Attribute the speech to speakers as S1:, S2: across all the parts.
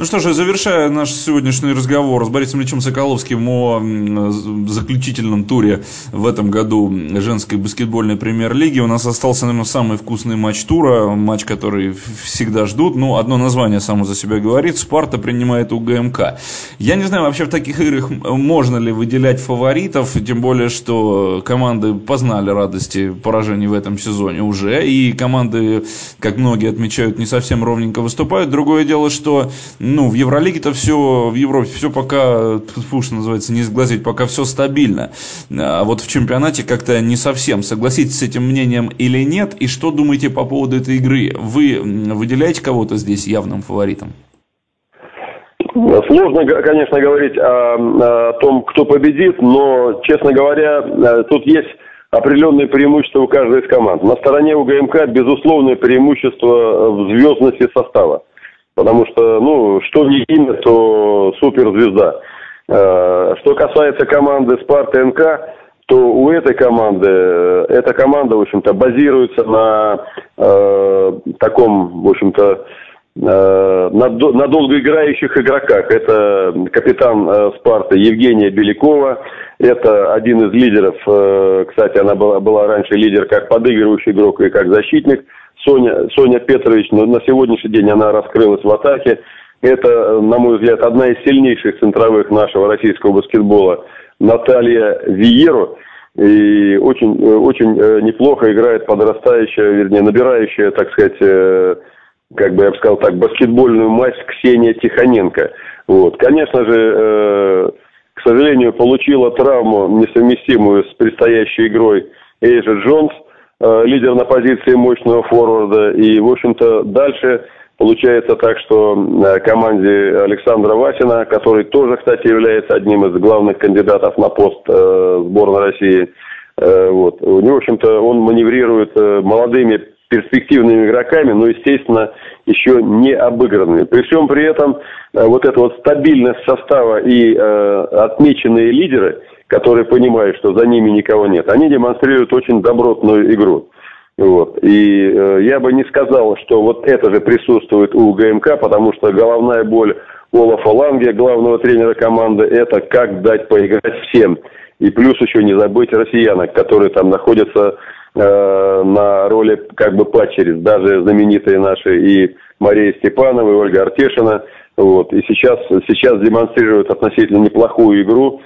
S1: Ну что же, завершая наш сегодняшний разговор с Борисом Ильичем Соколовским о заключительном туре в этом году женской баскетбольной премьер-лиги, у нас остался, наверное, самый вкусный матч тура, матч, который всегда ждут. Ну, одно название само за себя говорит. Спарта принимает у ГМК. Я не знаю, вообще в таких играх можно ли выделять фаворитов, тем более, что команды познали радости поражений в этом сезоне уже, и команды, как многие отмечают, не совсем ровненько выступают. Другое дело, что ну, в Евролиге-то все, в Европе все пока, что называется, не сглазить, пока все стабильно. А вот в чемпионате как-то не совсем. Согласитесь с этим мнением или нет? И что думаете по поводу этой игры? Вы выделяете кого-то здесь явным фаворитом?
S2: Сложно, конечно, говорить о, о том, кто победит, но, честно говоря, э, тут есть определенные преимущества у каждой из команд. На стороне у ГМК безусловное преимущество в звездности состава. Потому что, ну, что не имя, то суперзвезда. Э, что касается команды Спарта НК, то у этой команды, э, эта команда, в общем-то, базируется на э, таком, в общем-то, на, на долгоиграющих игроках. Это капитан э, Спарта Евгения Белякова, это один из лидеров, э, кстати, она была, была раньше лидер как подыгрывающий игрок и как защитник – Соня, Соня Петрович, но на сегодняшний день она раскрылась в атаке. Это, на мой взгляд, одна из сильнейших центровых нашего российского баскетбола. Наталья Виеру. И очень, очень э, неплохо играет подрастающая, вернее, набирающая, так сказать, э, как бы я бы сказал так, баскетбольную мать Ксения Тихоненко. Вот. Конечно же, э, к сожалению, получила травму, несовместимую с предстоящей игрой Эйжа Джонс – Э, лидер на позиции мощного форварда. И, в общем-то, дальше получается так, что э, команде Александра Васина, который тоже, кстати, является одним из главных кандидатов на пост сборной России, вот, у него, в общем-то, он маневрирует молодыми перспективными игроками, но, естественно, еще не обыгранными. При всем при этом вот эта вот стабильность состава и э, отмеченные лидеры – которые понимают, что за ними никого нет, они демонстрируют очень добротную игру. Вот. И э, я бы не сказал, что вот это же присутствует у ГМК, потому что головная боль Олафа Ланге, главного тренера команды, это как дать поиграть всем. И плюс еще не забыть россиянок, которые там находятся э, на роли как бы падчериц, даже знаменитые наши и Мария Степанова, и Ольга Артешина. Вот. И сейчас, сейчас демонстрируют относительно неплохую игру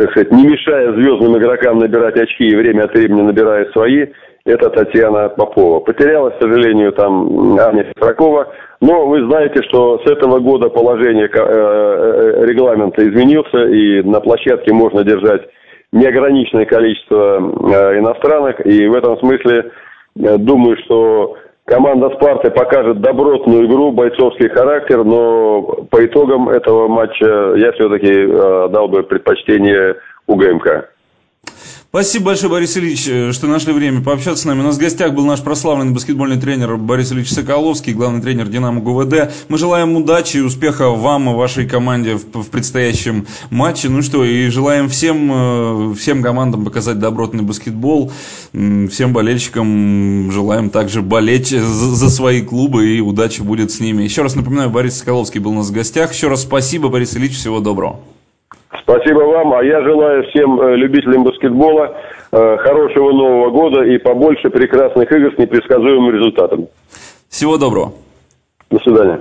S2: так сказать, не мешая звездным игрокам набирать очки и время от времени набирает свои, это Татьяна Попова. Потерялась, к сожалению, там Аня Петракова, но вы знаете, что с этого года положение э, э, регламента изменился, и на площадке можно держать неограниченное количество э, иностранных, и в этом смысле думаю, что Команда Спарты покажет добротную игру, бойцовский характер, но по итогам этого матча я все-таки э, дал бы предпочтение УГМК.
S1: Спасибо большое, Борис Ильич, э, что нашли время пообщаться с нами. У нас в гостях был наш прославленный баскетбольный тренер Борис Ильич Соколовский, главный тренер «Динамо ГУВД». Мы желаем удачи и успеха вам и вашей команде в, в предстоящем матче. Ну что, и желаем всем, э, всем командам показать добротный баскетбол. Всем болельщикам желаем также болеть за, за свои клубы, и удачи будет с ними. Еще раз напоминаю, Борис Соколовский был у нас в гостях. Еще раз спасибо, Борис Ильич, всего доброго.
S2: Спасибо вам, а я желаю всем э, любителям баскетбола э, хорошего Нового года и побольше прекрасных игр с непредсказуемым результатом.
S1: Всего доброго.
S2: До свидания.